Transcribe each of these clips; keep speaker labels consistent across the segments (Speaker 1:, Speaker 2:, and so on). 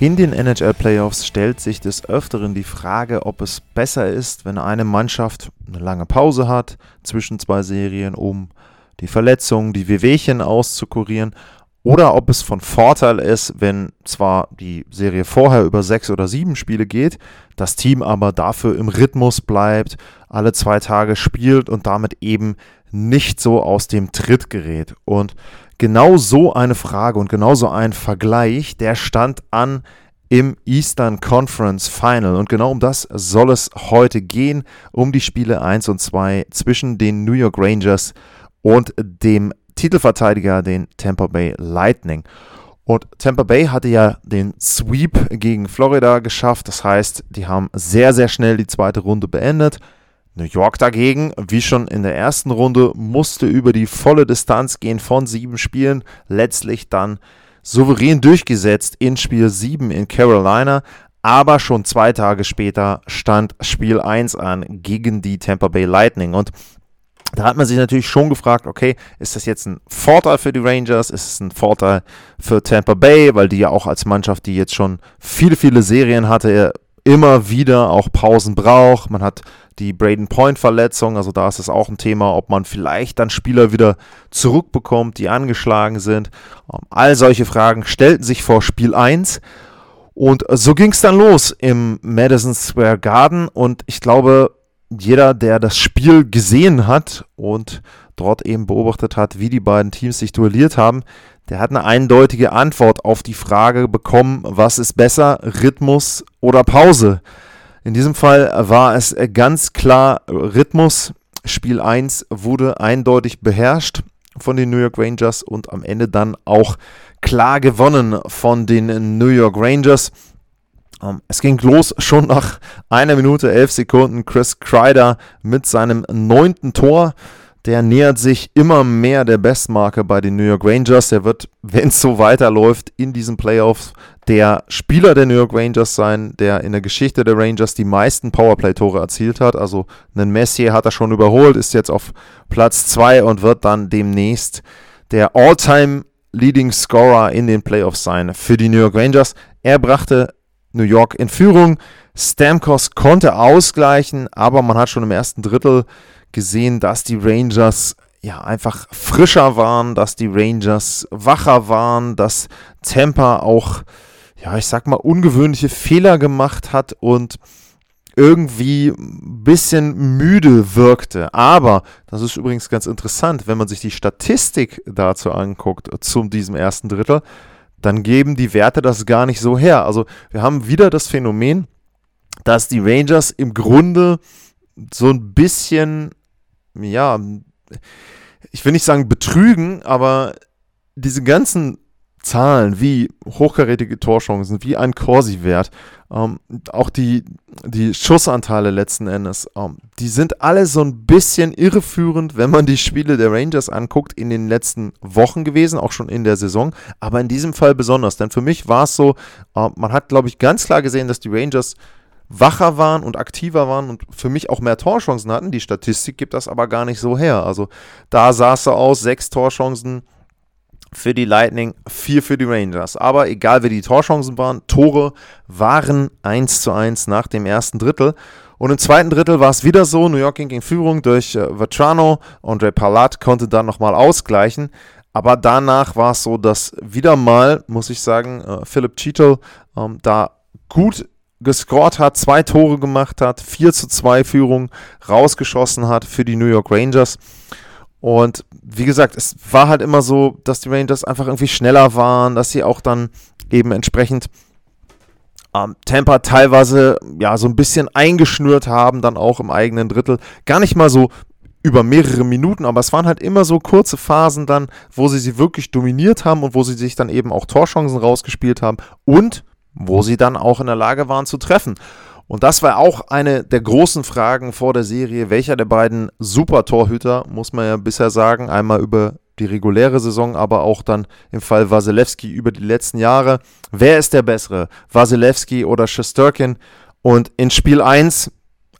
Speaker 1: In den NHL Playoffs stellt sich des Öfteren die Frage, ob es besser ist, wenn eine Mannschaft eine lange Pause hat zwischen zwei Serien, um die Verletzungen, die Wehwehchen auszukurieren, oder ob es von Vorteil ist, wenn zwar die Serie vorher über sechs oder sieben Spiele geht, das Team aber dafür im Rhythmus bleibt, alle zwei Tage spielt und damit eben nicht so aus dem Tritt gerät. Und genau so eine Frage und genau so ein Vergleich, der stand an im Eastern Conference Final. Und genau um das soll es heute gehen, um die Spiele 1 und 2 zwischen den New York Rangers und dem Titelverteidiger, den Tampa Bay Lightning. Und Tampa Bay hatte ja den Sweep gegen Florida geschafft. Das heißt, die haben sehr, sehr schnell die zweite Runde beendet. New York dagegen, wie schon in der ersten Runde, musste über die volle Distanz gehen von sieben Spielen, letztlich dann souverän durchgesetzt in Spiel 7 in Carolina, aber schon zwei Tage später stand Spiel 1 an gegen die Tampa Bay Lightning und da hat man sich natürlich schon gefragt, okay, ist das jetzt ein Vorteil für die Rangers? Ist es ein Vorteil für Tampa Bay, weil die ja auch als Mannschaft, die jetzt schon viele, viele Serien hatte, immer wieder auch Pausen braucht. Man hat die Braden Point-Verletzung, also da ist es auch ein Thema, ob man vielleicht dann Spieler wieder zurückbekommt, die angeschlagen sind. Ähm, all solche Fragen stellten sich vor Spiel 1. Und so ging es dann los im Madison Square Garden. Und ich glaube, jeder, der das Spiel gesehen hat und dort eben beobachtet hat, wie die beiden Teams sich duelliert haben, der hat eine eindeutige Antwort auf die Frage bekommen, was ist besser, Rhythmus oder Pause. In diesem Fall war es ganz klar Rhythmus. Spiel 1 wurde eindeutig beherrscht von den New York Rangers und am Ende dann auch klar gewonnen von den New York Rangers. Ähm, es ging los schon nach einer Minute, elf Sekunden. Chris Kreider mit seinem neunten Tor der nähert sich immer mehr der Bestmarke bei den New York Rangers. Der wird, wenn es so weiterläuft, in diesen Playoffs der Spieler der New York Rangers sein, der in der Geschichte der Rangers die meisten Powerplay-Tore erzielt hat. Also einen Messier hat er schon überholt, ist jetzt auf Platz 2 und wird dann demnächst der All-Time Leading Scorer in den Playoffs sein für die New York Rangers. Er brachte New York in Führung. Stamkos konnte ausgleichen, aber man hat schon im ersten Drittel gesehen, dass die Rangers ja einfach frischer waren, dass die Rangers wacher waren, dass Tampa auch, ja, ich sag mal, ungewöhnliche Fehler gemacht hat und irgendwie ein bisschen müde wirkte. Aber, das ist übrigens ganz interessant, wenn man sich die Statistik dazu anguckt, zu diesem ersten Drittel, dann geben die Werte das gar nicht so her. Also wir haben wieder das Phänomen, dass die Rangers im Grunde so ein bisschen ja, ich will nicht sagen betrügen, aber diese ganzen Zahlen wie hochkarätige Torchancen, wie ein Corsi-Wert, ähm, auch die, die Schussanteile letzten Endes, ähm, die sind alle so ein bisschen irreführend, wenn man die Spiele der Rangers anguckt, in den letzten Wochen gewesen, auch schon in der Saison, aber in diesem Fall besonders, denn für mich war es so, äh, man hat, glaube ich, ganz klar gesehen, dass die Rangers wacher waren und aktiver waren und für mich auch mehr Torchancen hatten. Die Statistik gibt das aber gar nicht so her. Also da sah es so aus, sechs Torchancen für die Lightning, vier für die Rangers. Aber egal wie die Torchancen waren, Tore waren 1 zu 1 nach dem ersten Drittel. Und im zweiten Drittel war es wieder so, New York ging in Führung durch äh, Vetrano, Andre Palat konnte dann nochmal ausgleichen. Aber danach war es so, dass wieder mal, muss ich sagen, äh, Philip Cheetle ähm, da gut gescored hat, zwei Tore gemacht hat, 4 zu 2 Führung rausgeschossen hat für die New York Rangers. Und wie gesagt, es war halt immer so, dass die Rangers einfach irgendwie schneller waren, dass sie auch dann eben entsprechend ähm, Tampa teilweise ja so ein bisschen eingeschnürt haben, dann auch im eigenen Drittel. Gar nicht mal so über mehrere Minuten, aber es waren halt immer so kurze Phasen dann, wo sie sie wirklich dominiert haben und wo sie sich dann eben auch Torchancen rausgespielt haben und wo sie dann auch in der Lage waren zu treffen. Und das war auch eine der großen Fragen vor der Serie. Welcher der beiden Super-Torhüter, muss man ja bisher sagen, einmal über die reguläre Saison, aber auch dann im Fall Wasilewski über die letzten Jahre. Wer ist der bessere? Wasilewski oder Shesterkin? Und in Spiel 1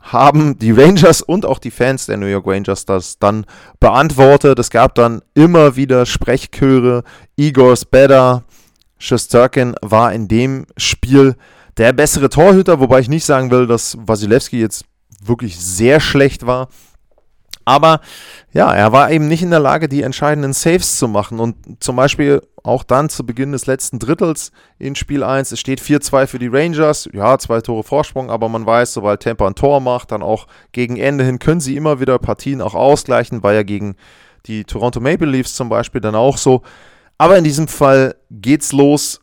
Speaker 1: haben die Rangers und auch die Fans der New York Rangers das dann beantwortet. Es gab dann immer wieder Sprechchöre. Igor's better. Shesterkin war in dem Spiel der bessere Torhüter, wobei ich nicht sagen will, dass Wasilewski jetzt wirklich sehr schlecht war. Aber ja, er war eben nicht in der Lage, die entscheidenden Saves zu machen. Und zum Beispiel auch dann zu Beginn des letzten Drittels in Spiel 1, es steht 4-2 für die Rangers. Ja, zwei Tore Vorsprung, aber man weiß, sobald Tampa ein Tor macht, dann auch gegen Ende hin können sie immer wieder Partien auch ausgleichen. War ja gegen die Toronto Maple Leafs zum Beispiel dann auch so. Aber in diesem Fall geht's los.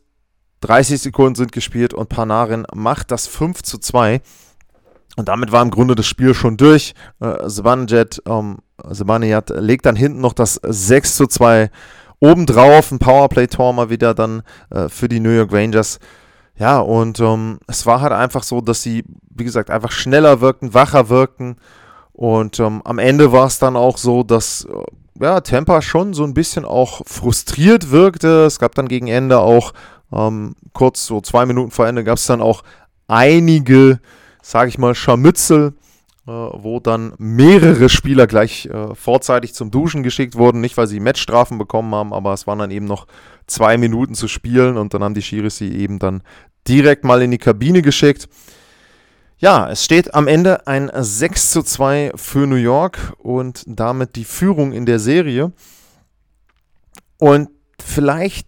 Speaker 1: 30 Sekunden sind gespielt und Panarin macht das 5 zu 2. Und damit war im Grunde das Spiel schon durch. Äh, ähm, legt dann hinten noch das 6 zu 2 obendrauf. Ein Powerplay-Tor mal wieder dann äh, für die New York Rangers. Ja, und ähm, es war halt einfach so, dass sie, wie gesagt, einfach schneller wirkten, wacher wirkten. Und ähm, am Ende war es dann auch so, dass äh, ja, Tampa schon so ein bisschen auch frustriert wirkte. Es gab dann gegen Ende auch, ähm, kurz so zwei Minuten vor Ende, gab es dann auch einige sage ich mal, Scharmützel, äh, wo dann mehrere Spieler gleich äh, vorzeitig zum Duschen geschickt wurden. Nicht, weil sie Matchstrafen bekommen haben, aber es waren dann eben noch zwei Minuten zu spielen und dann haben die Schiris sie eben dann direkt mal in die Kabine geschickt. Ja, es steht am Ende ein 6 zu 2 für New York und damit die Führung in der Serie. Und vielleicht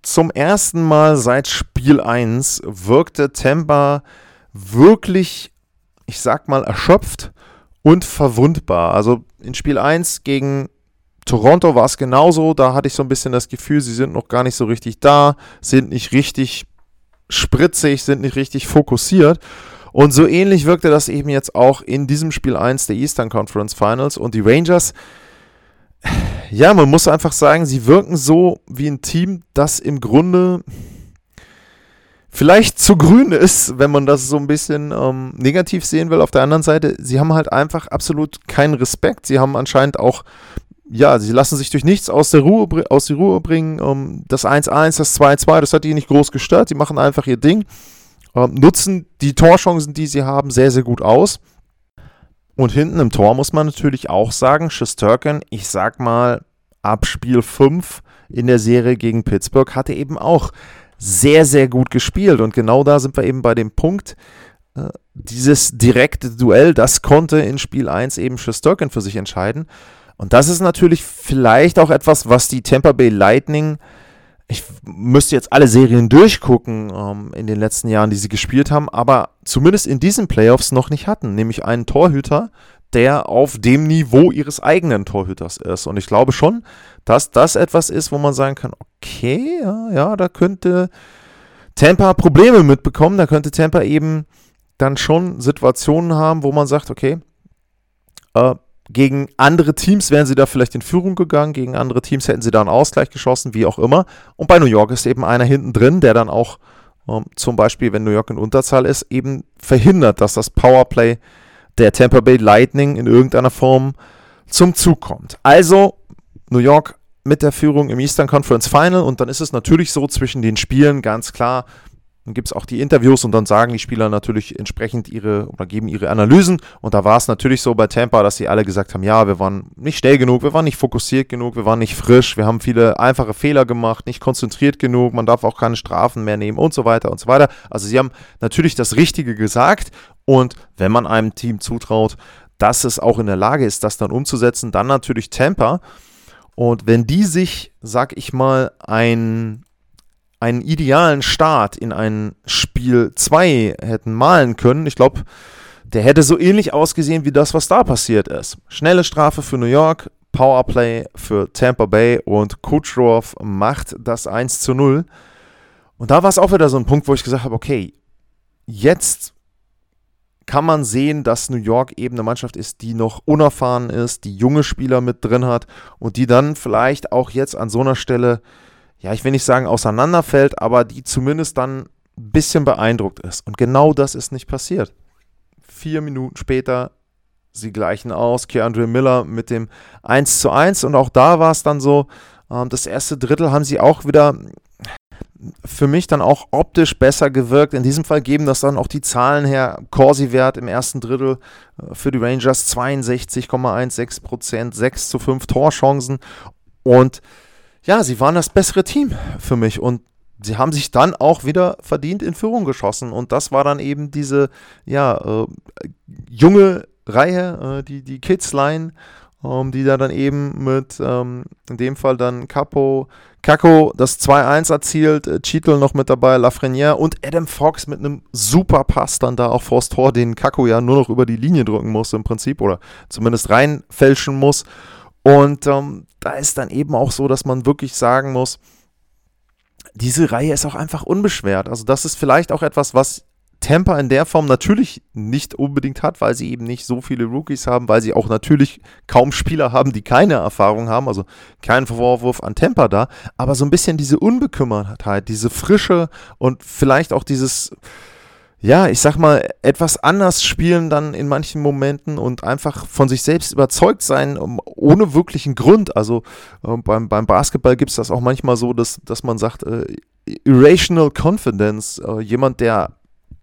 Speaker 1: zum ersten Mal seit Spiel 1 wirkte Tampa wirklich, ich sag mal, erschöpft und verwundbar. Also in Spiel 1 gegen Toronto war es genauso. Da hatte ich so ein bisschen das Gefühl, sie sind noch gar nicht so richtig da, sind nicht richtig spritzig, sind nicht richtig fokussiert. Und so ähnlich wirkte das eben jetzt auch in diesem Spiel 1 der Eastern Conference Finals. Und die Rangers, ja, man muss einfach sagen, sie wirken so wie ein Team, das im Grunde vielleicht zu grün ist, wenn man das so ein bisschen ähm, negativ sehen will. Auf der anderen Seite, sie haben halt einfach absolut keinen Respekt. Sie haben anscheinend auch, ja, sie lassen sich durch nichts aus der Ruhe, aus der Ruhe bringen. Ähm, das 1-1, das 2-2, das hat die nicht groß gestört. Sie machen einfach ihr Ding, ähm, nutzen die Torchancen, die sie haben, sehr, sehr gut aus. Und hinten im Tor muss man natürlich auch sagen, Schusterkin, ich sag mal, ab Spiel 5 in der Serie gegen Pittsburgh hatte eben auch sehr, sehr gut gespielt. Und genau da sind wir eben bei dem Punkt, äh, dieses direkte Duell, das konnte in Spiel 1 eben Shesterkin für sich entscheiden. Und das ist natürlich vielleicht auch etwas, was die Tampa Bay Lightning, ich müsste jetzt alle Serien durchgucken ähm, in den letzten Jahren, die sie gespielt haben, aber zumindest in diesen Playoffs noch nicht hatten, nämlich einen Torhüter, der auf dem Niveau ihres eigenen Torhüters ist. Und ich glaube schon, dass das etwas ist, wo man sagen kann, okay, ja, ja, da könnte Tampa Probleme mitbekommen, da könnte Tampa eben dann schon Situationen haben, wo man sagt, okay, äh, gegen andere Teams wären sie da vielleicht in Führung gegangen, gegen andere Teams hätten sie da einen Ausgleich geschossen, wie auch immer. Und bei New York ist eben einer hinten drin, der dann auch ähm, zum Beispiel, wenn New York in Unterzahl ist, eben verhindert, dass das Powerplay der Tampa Bay Lightning in irgendeiner Form zum Zug kommt. Also New York mit der Führung im Eastern Conference Final und dann ist es natürlich so zwischen den Spielen ganz klar, dann gibt es auch die Interviews und dann sagen die Spieler natürlich entsprechend ihre oder geben ihre Analysen. Und da war es natürlich so bei Tampa, dass sie alle gesagt haben, ja, wir waren nicht schnell genug, wir waren nicht fokussiert genug, wir waren nicht frisch, wir haben viele einfache Fehler gemacht, nicht konzentriert genug, man darf auch keine Strafen mehr nehmen und so weiter und so weiter. Also sie haben natürlich das Richtige gesagt und wenn man einem Team zutraut, dass es auch in der Lage ist, das dann umzusetzen, dann natürlich Tampa. Und wenn die sich, sag ich mal, ein einen idealen Start in ein Spiel 2 hätten malen können, ich glaube, der hätte so ähnlich ausgesehen wie das, was da passiert ist. Schnelle Strafe für New York, Powerplay für Tampa Bay und Kucherov macht das 1 zu 0. Und da war es auch wieder so ein Punkt, wo ich gesagt habe, okay, jetzt kann man sehen, dass New York eben eine Mannschaft ist, die noch unerfahren ist, die junge Spieler mit drin hat und die dann vielleicht auch jetzt an so einer Stelle ja, ich will nicht sagen auseinanderfällt, aber die zumindest dann ein bisschen beeindruckt ist. Und genau das ist nicht passiert. vier Minuten später, sie gleichen aus. Keandre Miller mit dem 1 zu 1 und auch da war es dann so, ähm, das erste Drittel haben sie auch wieder für mich dann auch optisch besser gewirkt. In diesem Fall geben das dann auch die Zahlen her. Corsi-Wert im ersten Drittel äh, für die Rangers 62,16 Prozent, 6 zu 5 Torchancen. Und ja, sie waren das bessere Team für mich. Und sie haben sich dann auch wieder verdient in Führung geschossen. Und das war dann eben diese ja, äh, junge Reihe, äh, die, die Kids-Line, ähm, die da dann eben mit, ähm, in dem Fall dann Capo, Kako das 2-1 erzielt, äh, Cheetle noch mit dabei, Lafreniere und Adam Fox mit einem super Pass dann da auch vors Tor, den Kako ja nur noch über die Linie drücken muss im Prinzip oder zumindest reinfälschen muss. Und ähm, da ist dann eben auch so, dass man wirklich sagen muss, diese Reihe ist auch einfach unbeschwert. Also das ist vielleicht auch etwas, was Tampa in der Form natürlich nicht unbedingt hat, weil sie eben nicht so viele Rookies haben, weil sie auch natürlich kaum Spieler haben, die keine Erfahrung haben. Also kein Vorwurf an Tampa da, aber so ein bisschen diese Unbekümmertheit, diese Frische und vielleicht auch dieses, ja, ich sag mal, etwas anders spielen dann in manchen Momenten und einfach von sich selbst überzeugt sein, ohne wirklichen Grund. Also äh, beim, beim Basketball gibt es das auch manchmal so, dass, dass man sagt, äh, Irrational Confidence, äh, jemand, der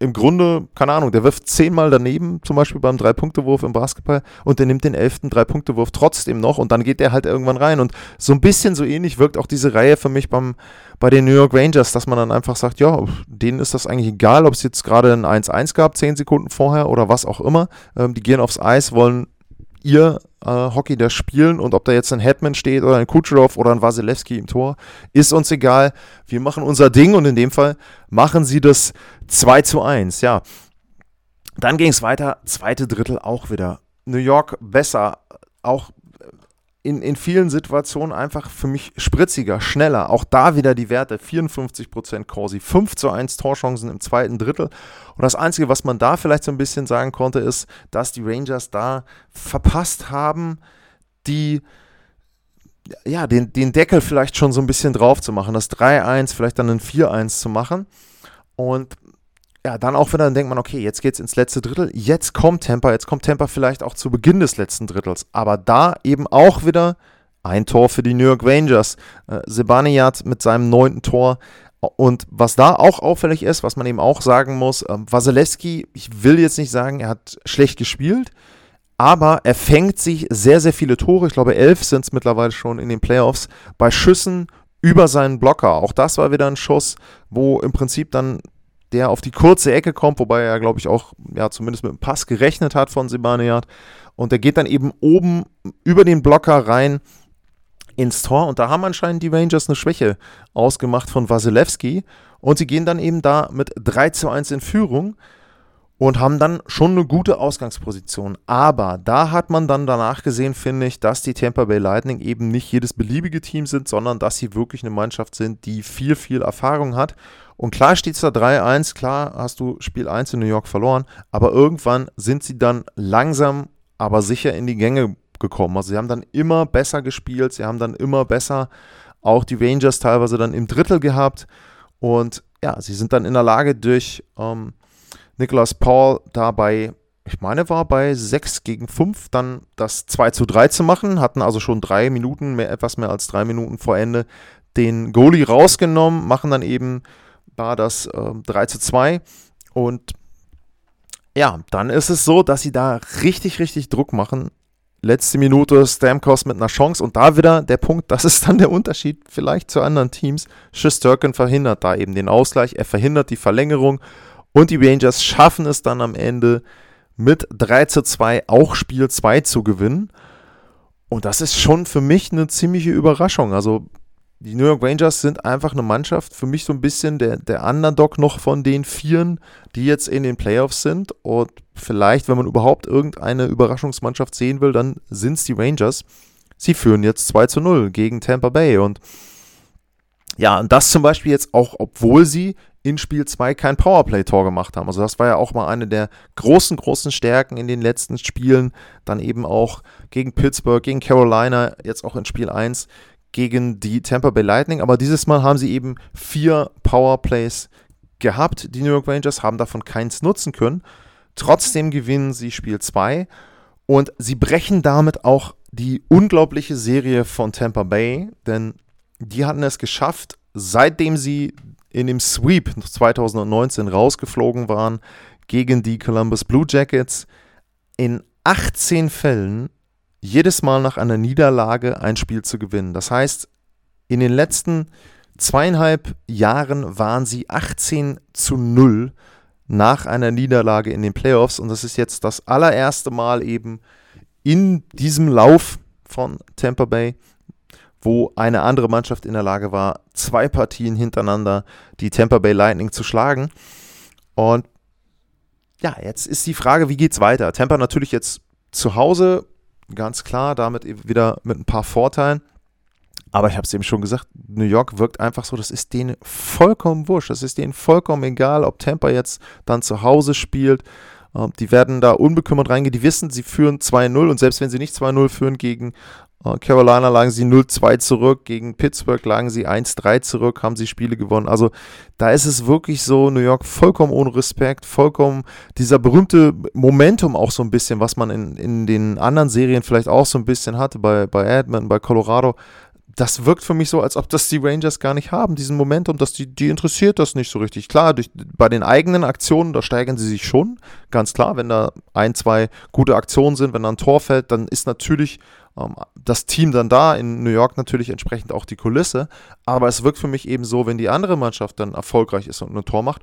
Speaker 1: im Grunde, keine Ahnung, der wirft zehnmal daneben, zum Beispiel beim Drei-Punkte-Wurf im Basketball und der nimmt den elften Drei-Punkte-Wurf trotzdem noch und dann geht der halt irgendwann rein. Und so ein bisschen so ähnlich wirkt auch diese Reihe für mich beim, bei den New York Rangers, dass man dann einfach sagt, ja, denen ist das eigentlich egal, ob es jetzt gerade ein 1-1 gab, zehn Sekunden vorher oder was auch immer. Ähm, die gehen aufs Eis, wollen ihr äh, Hockey da spielen und ob da jetzt ein Hetman steht oder ein Kucherov oder ein Wasilewski im Tor, ist uns egal. Wir machen unser Ding und in dem Fall machen sie das 2 zu 1. Ja. Dann ging es weiter, zweite Drittel auch wieder. New York besser, auch in, in vielen Situationen einfach für mich spritziger, schneller. Auch da wieder die Werte 54% Corsi, 5 zu 1 Torchancen im zweiten Drittel. Und das Einzige, was man da vielleicht so ein bisschen sagen konnte, ist, dass die Rangers da verpasst haben, die ja, den, den Deckel vielleicht schon so ein bisschen drauf zu machen, das 3-1, vielleicht dann ein 4-1 zu machen. Und ja, dann auch wieder, dann denkt man, okay, jetzt geht's ins letzte Drittel, jetzt kommt Temper, jetzt kommt Temper vielleicht auch zu Beginn des letzten Drittels. Aber da eben auch wieder ein Tor für die New York Rangers. Äh, Sebaniat mit seinem neunten Tor. Und was da auch auffällig ist, was man eben auch sagen muss, äh, Wasilewski, ich will jetzt nicht sagen, er hat schlecht gespielt, aber er fängt sich sehr, sehr viele Tore, ich glaube elf sind es mittlerweile schon in den Playoffs, bei Schüssen über seinen Blocker. Auch das war wieder ein Schuss, wo im Prinzip dann der auf die kurze Ecke kommt, wobei er, glaube ich, auch ja, zumindest mit dem Pass gerechnet hat von Sebaniat. Und der geht dann eben oben über den Blocker rein ins Tor. Und da haben anscheinend die Rangers eine Schwäche ausgemacht von Wasilewski. Und sie gehen dann eben da mit 3 zu 1 in Führung und haben dann schon eine gute Ausgangsposition. Aber da hat man dann danach gesehen, finde ich, dass die Tampa Bay Lightning eben nicht jedes beliebige Team sind, sondern dass sie wirklich eine Mannschaft sind, die viel, viel Erfahrung hat und klar steht es da 3-1, klar hast du Spiel 1 in New York verloren, aber irgendwann sind sie dann langsam, aber sicher in die Gänge gekommen. Also sie haben dann immer besser gespielt, sie haben dann immer besser auch die Rangers teilweise dann im Drittel gehabt und ja, sie sind dann in der Lage durch ähm, Nicholas Paul dabei, ich meine, war bei 6 gegen 5 dann das 2 zu 3 zu machen, hatten also schon drei Minuten, mehr, etwas mehr als drei Minuten vor Ende den Goalie rausgenommen, machen dann eben war das äh, 3 zu 2. Und ja, dann ist es so, dass sie da richtig, richtig Druck machen. Letzte Minute Stamkos mit einer Chance und da wieder der Punkt, das ist dann der Unterschied vielleicht zu anderen Teams. Schisterkin verhindert da eben den Ausgleich, er verhindert die Verlängerung und die Rangers schaffen es dann am Ende mit 3 zu 2 auch Spiel 2 zu gewinnen. Und das ist schon für mich eine ziemliche Überraschung. Also die New York Rangers sind einfach eine Mannschaft, für mich so ein bisschen der, der Underdog noch von den Vieren, die jetzt in den Playoffs sind. Und vielleicht, wenn man überhaupt irgendeine Überraschungsmannschaft sehen will, dann sind es die Rangers. Sie führen jetzt 2 zu 0 gegen Tampa Bay. Und ja, und das zum Beispiel jetzt auch, obwohl sie in Spiel 2 kein Powerplay-Tor gemacht haben. Also das war ja auch mal eine der großen, großen Stärken in den letzten Spielen. Dann eben auch gegen Pittsburgh, gegen Carolina, jetzt auch in Spiel 1 gegen die Tampa Bay Lightning, aber dieses Mal haben sie eben vier Powerplays gehabt. Die New York Rangers haben davon keins nutzen können. Trotzdem gewinnen sie Spiel 2 und sie brechen damit auch die unglaubliche Serie von Tampa Bay, denn die hatten es geschafft, seitdem sie in dem Sweep 2019 rausgeflogen waren gegen die Columbus Blue Jackets, in 18 Fällen jedes Mal nach einer Niederlage ein Spiel zu gewinnen. Das heißt, in den letzten zweieinhalb Jahren waren sie 18 zu 0 nach einer Niederlage in den Playoffs und das ist jetzt das allererste Mal eben in diesem Lauf von Tampa Bay, wo eine andere Mannschaft in der Lage war, zwei Partien hintereinander die Tampa Bay Lightning zu schlagen. Und ja, jetzt ist die Frage, wie geht's weiter? Tampa natürlich jetzt zu Hause, ganz klar, damit wieder mit ein paar Vorteilen. Aber ich habe es eben schon gesagt, New York wirkt einfach so, das ist denen vollkommen wurscht. Das ist denen vollkommen egal, ob Tampa jetzt dann zu Hause spielt. Ähm, die werden da unbekümmert reingehen. Die wissen, sie führen 2-0 und selbst wenn sie nicht 2-0 führen gegen Carolina lagen sie 0-2 zurück, gegen Pittsburgh lagen sie 1-3 zurück, haben sie Spiele gewonnen. Also da ist es wirklich so, New York vollkommen ohne Respekt, vollkommen dieser berühmte Momentum auch so ein bisschen, was man in, in den anderen Serien vielleicht auch so ein bisschen hatte, bei, bei Edmonton, bei Colorado. Das wirkt für mich so, als ob das die Rangers gar nicht haben, diesen Momentum, dass die, die interessiert das nicht so richtig. Klar, durch, bei den eigenen Aktionen, da steigern sie sich schon, ganz klar, wenn da ein, zwei gute Aktionen sind, wenn da ein Tor fällt, dann ist natürlich ähm, das Team dann da, in New York natürlich entsprechend auch die Kulisse. Aber es wirkt für mich eben so, wenn die andere Mannschaft dann erfolgreich ist und ein Tor macht,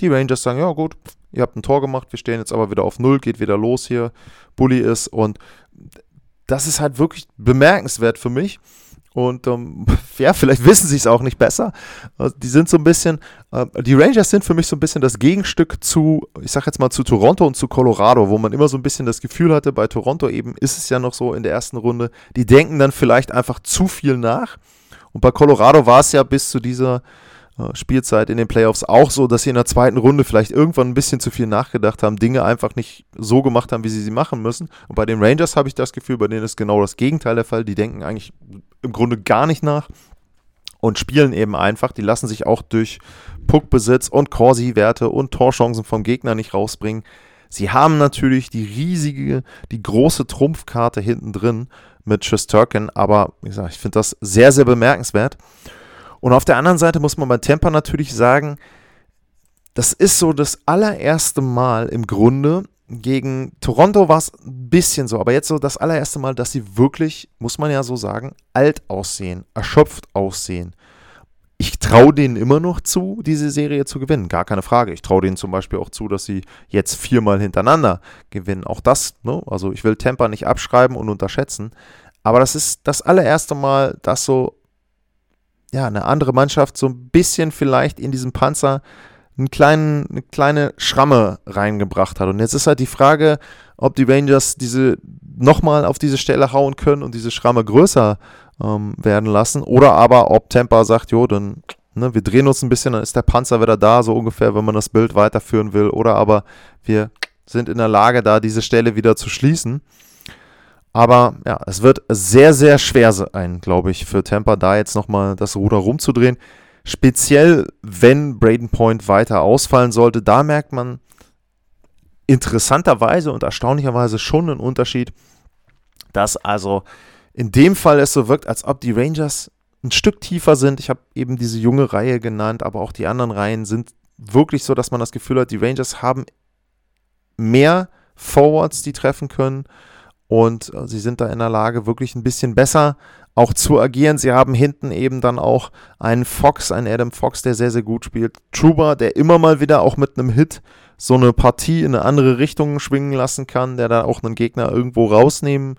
Speaker 1: die Rangers sagen, ja gut, ihr habt ein Tor gemacht, wir stehen jetzt aber wieder auf Null, geht wieder los hier, Bully ist und das ist halt wirklich bemerkenswert für mich. Und ähm, ja, vielleicht wissen sie es auch nicht besser. Also, die sind so ein bisschen, äh, die Rangers sind für mich so ein bisschen das Gegenstück zu, ich sag jetzt mal zu Toronto und zu Colorado, wo man immer so ein bisschen das Gefühl hatte, bei Toronto eben ist es ja noch so in der ersten Runde, die denken dann vielleicht einfach zu viel nach. Und bei Colorado war es ja bis zu dieser äh, Spielzeit in den Playoffs auch so, dass sie in der zweiten Runde vielleicht irgendwann ein bisschen zu viel nachgedacht haben, Dinge einfach nicht so gemacht haben, wie sie sie machen müssen. Und bei den Rangers habe ich das Gefühl, bei denen ist genau das Gegenteil der Fall. Die denken eigentlich im Grunde gar nicht nach und spielen eben einfach. Die lassen sich auch durch Puckbesitz und Corsi-Werte und Torchancen vom Gegner nicht rausbringen. Sie haben natürlich die riesige, die große Trumpfkarte hinten drin mit Shesterkin, aber wie gesagt, ich finde das sehr, sehr bemerkenswert. Und auf der anderen Seite muss man bei Temper natürlich sagen, das ist so das allererste Mal im Grunde, gegen Toronto war es ein bisschen so, aber jetzt so das allererste Mal, dass sie wirklich, muss man ja so sagen, alt aussehen, erschöpft aussehen. Ich traue denen immer noch zu, diese Serie zu gewinnen, gar keine Frage. Ich traue denen zum Beispiel auch zu, dass sie jetzt viermal hintereinander gewinnen. Auch das, ne? also ich will Temper nicht abschreiben und unterschätzen, aber das ist das allererste Mal, dass so ja, eine andere Mannschaft so ein bisschen vielleicht in diesem Panzer einen kleinen, eine kleine Schramme reingebracht hat. Und jetzt ist halt die Frage, ob die Rangers diese nochmal auf diese Stelle hauen können und diese Schramme größer ähm, werden lassen. Oder aber ob Tampa sagt, jo, dann ne, wir drehen uns ein bisschen, dann ist der Panzer wieder da, so ungefähr, wenn man das Bild weiterführen will. Oder aber wir sind in der Lage, da diese Stelle wieder zu schließen. Aber ja, es wird sehr, sehr schwer sein, glaube ich, für Tampa da jetzt nochmal das Ruder rumzudrehen. Speziell, wenn Braden Point weiter ausfallen sollte, da merkt man interessanterweise und erstaunlicherweise schon einen Unterschied, dass also in dem Fall es so wirkt, als ob die Rangers ein Stück tiefer sind. Ich habe eben diese junge Reihe genannt, aber auch die anderen Reihen sind wirklich so, dass man das Gefühl hat, die Rangers haben mehr Forwards, die treffen können und äh, sie sind da in der Lage, wirklich ein bisschen besser auch zu agieren. Sie haben hinten eben dann auch einen Fox, einen Adam Fox, der sehr, sehr gut spielt. Truba, der immer mal wieder auch mit einem Hit so eine Partie in eine andere Richtung schwingen lassen kann, der da auch einen Gegner irgendwo rausnehmen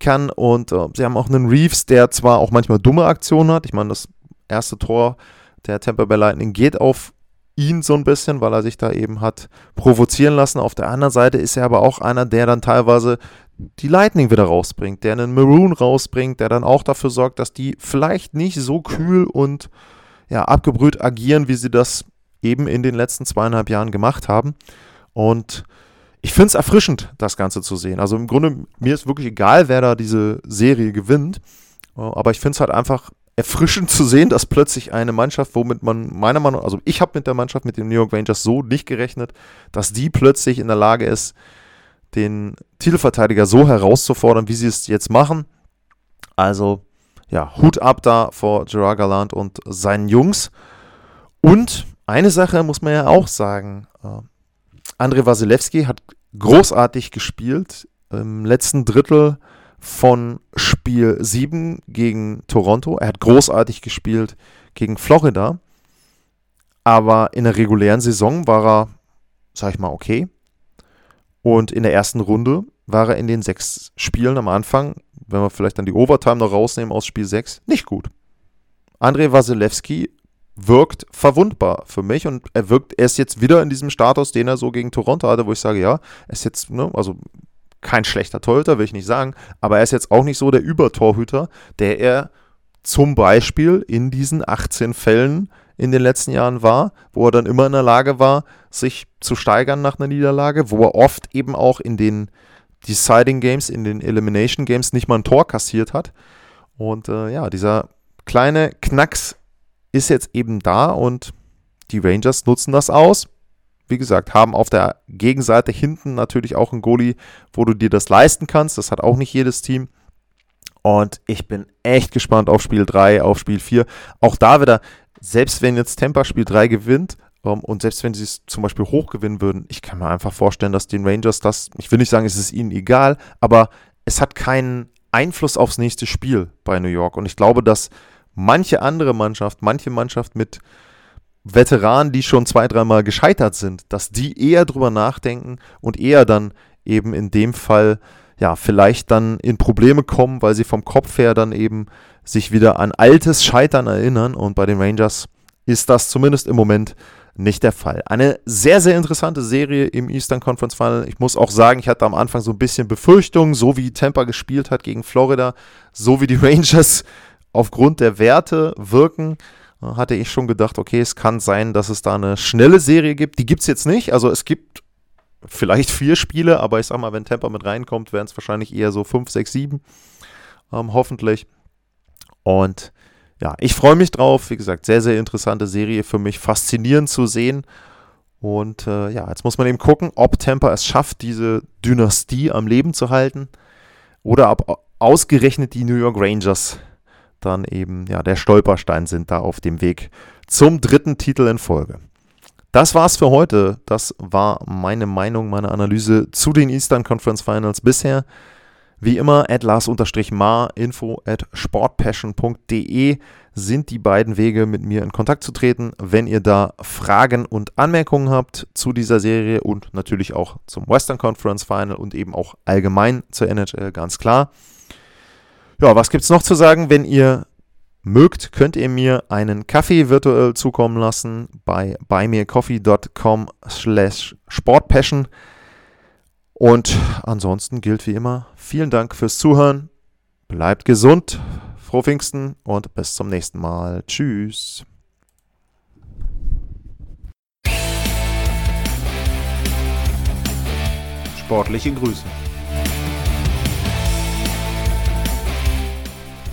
Speaker 1: kann. Und äh, sie haben auch einen Reeves, der zwar auch manchmal dumme Aktionen hat. Ich meine, das erste Tor der Tampa Bay Lightning geht auf ihn so ein bisschen, weil er sich da eben hat provozieren lassen. Auf der anderen Seite ist er aber auch einer, der dann teilweise die Lightning wieder rausbringt, der einen Maroon rausbringt, der dann auch dafür sorgt, dass die vielleicht nicht so kühl und ja, abgebrüht agieren, wie sie das eben in den letzten zweieinhalb Jahren gemacht haben. Und ich finde es erfrischend, das Ganze zu sehen. Also im Grunde, mir ist wirklich egal, wer da diese Serie gewinnt. Aber ich finde es halt einfach erfrischend zu sehen, dass plötzlich eine Mannschaft, womit man meiner Meinung nach, also ich habe mit der Mannschaft, mit den New York Rangers so nicht gerechnet, dass die plötzlich in der Lage ist, den Titelverteidiger so herauszufordern, wie sie es jetzt machen. Also, ja, Hut ab da vor Gerard Gallant und seinen Jungs. Und eine Sache muss man ja auch sagen. Äh, André Wasilewski hat großartig gespielt. Im letzten Drittel von Spiel 7 gegen Toronto. Er hat großartig gespielt gegen Florida. Aber in der regulären Saison war er, sag ich mal, okay. Und in der ersten Runde war er in den sechs Spielen am Anfang, wenn wir vielleicht dann die Overtime noch rausnehmen aus Spiel 6, nicht gut. Andrei Wasilewski wirkt verwundbar für mich und er wirkt, er ist jetzt wieder in diesem Status, den er so gegen Toronto hatte, wo ich sage, ja, er ist jetzt, ne, also kein schlechter Torhüter, will ich nicht sagen, aber er ist jetzt auch nicht so der Übertorhüter, der er zum Beispiel in diesen 18 Fällen in den letzten Jahren war, wo er dann immer in der Lage war, sich zu steigern nach einer Niederlage, wo er oft eben auch in den Deciding Games, in den Elimination Games nicht mal ein Tor kassiert hat. Und äh, ja, dieser kleine Knacks ist jetzt eben da und die Rangers nutzen das aus wie gesagt, haben auf der Gegenseite hinten natürlich auch einen Goalie, wo du dir das leisten kannst. Das hat auch nicht jedes Team. Und ich bin echt gespannt auf Spiel 3, auf Spiel 4. Auch da wieder, selbst wenn jetzt Tampa Spiel 3 gewinnt, ähm, und selbst wenn sie es zum Beispiel hoch gewinnen würden, ich kann mir einfach vorstellen, dass den Rangers das, ich will nicht sagen, es ist ihnen egal, aber es hat keinen Einfluss aufs nächste Spiel bei New York. Und ich glaube, dass manche andere Mannschaft, manche Mannschaft mit Veteranen, die schon zwei, dreimal gescheitert sind, dass die eher drüber nachdenken und eher dann eben in dem Fall ja vielleicht dann in Probleme kommen, weil sie vom Kopf her dann eben sich wieder an altes Scheitern erinnern und bei den Rangers ist das zumindest im Moment nicht der Fall. Eine sehr, sehr interessante Serie im Eastern Conference Final. Ich muss auch sagen, ich hatte am Anfang so ein bisschen Befürchtungen, so wie Tampa gespielt hat gegen Florida, so wie die Rangers aufgrund der Werte wirken hatte ich schon gedacht, okay, es kann sein, dass es da eine schnelle Serie gibt. Die gibt es jetzt nicht. Also es gibt vielleicht vier Spiele, aber ich sag mal, wenn Tampa mit reinkommt, wären es wahrscheinlich eher so fünf, sechs, sieben. Ähm, hoffentlich. Und ja, ich freue mich drauf. Wie gesagt, sehr, sehr interessante Serie für mich. Faszinierend zu sehen. Und äh, ja, jetzt muss man eben gucken, ob Tampa es schafft, diese Dynastie am Leben zu halten. Oder ob ausgerechnet die New York Rangers dann eben ja der Stolperstein sind da auf dem Weg zum dritten Titel in Folge. Das war's für heute. Das war meine Meinung, meine Analyse zu den Eastern Conference Finals bisher. Wie immer, at Lars-Mar, info at sportpassion.de sind die beiden Wege, mit mir in Kontakt zu treten, wenn ihr da Fragen und Anmerkungen habt zu dieser Serie und natürlich auch zum Western Conference Final und eben auch allgemein zur NHL, ganz klar. Ja, was gibt es noch zu sagen? Wenn ihr mögt, könnt ihr mir einen Kaffee virtuell zukommen lassen bei buymeacoffee.com slash sportpassion. Und ansonsten gilt wie immer, vielen Dank fürs Zuhören. Bleibt gesund, frohe Pfingsten und bis zum nächsten Mal. Tschüss.
Speaker 2: Sportliche Grüße.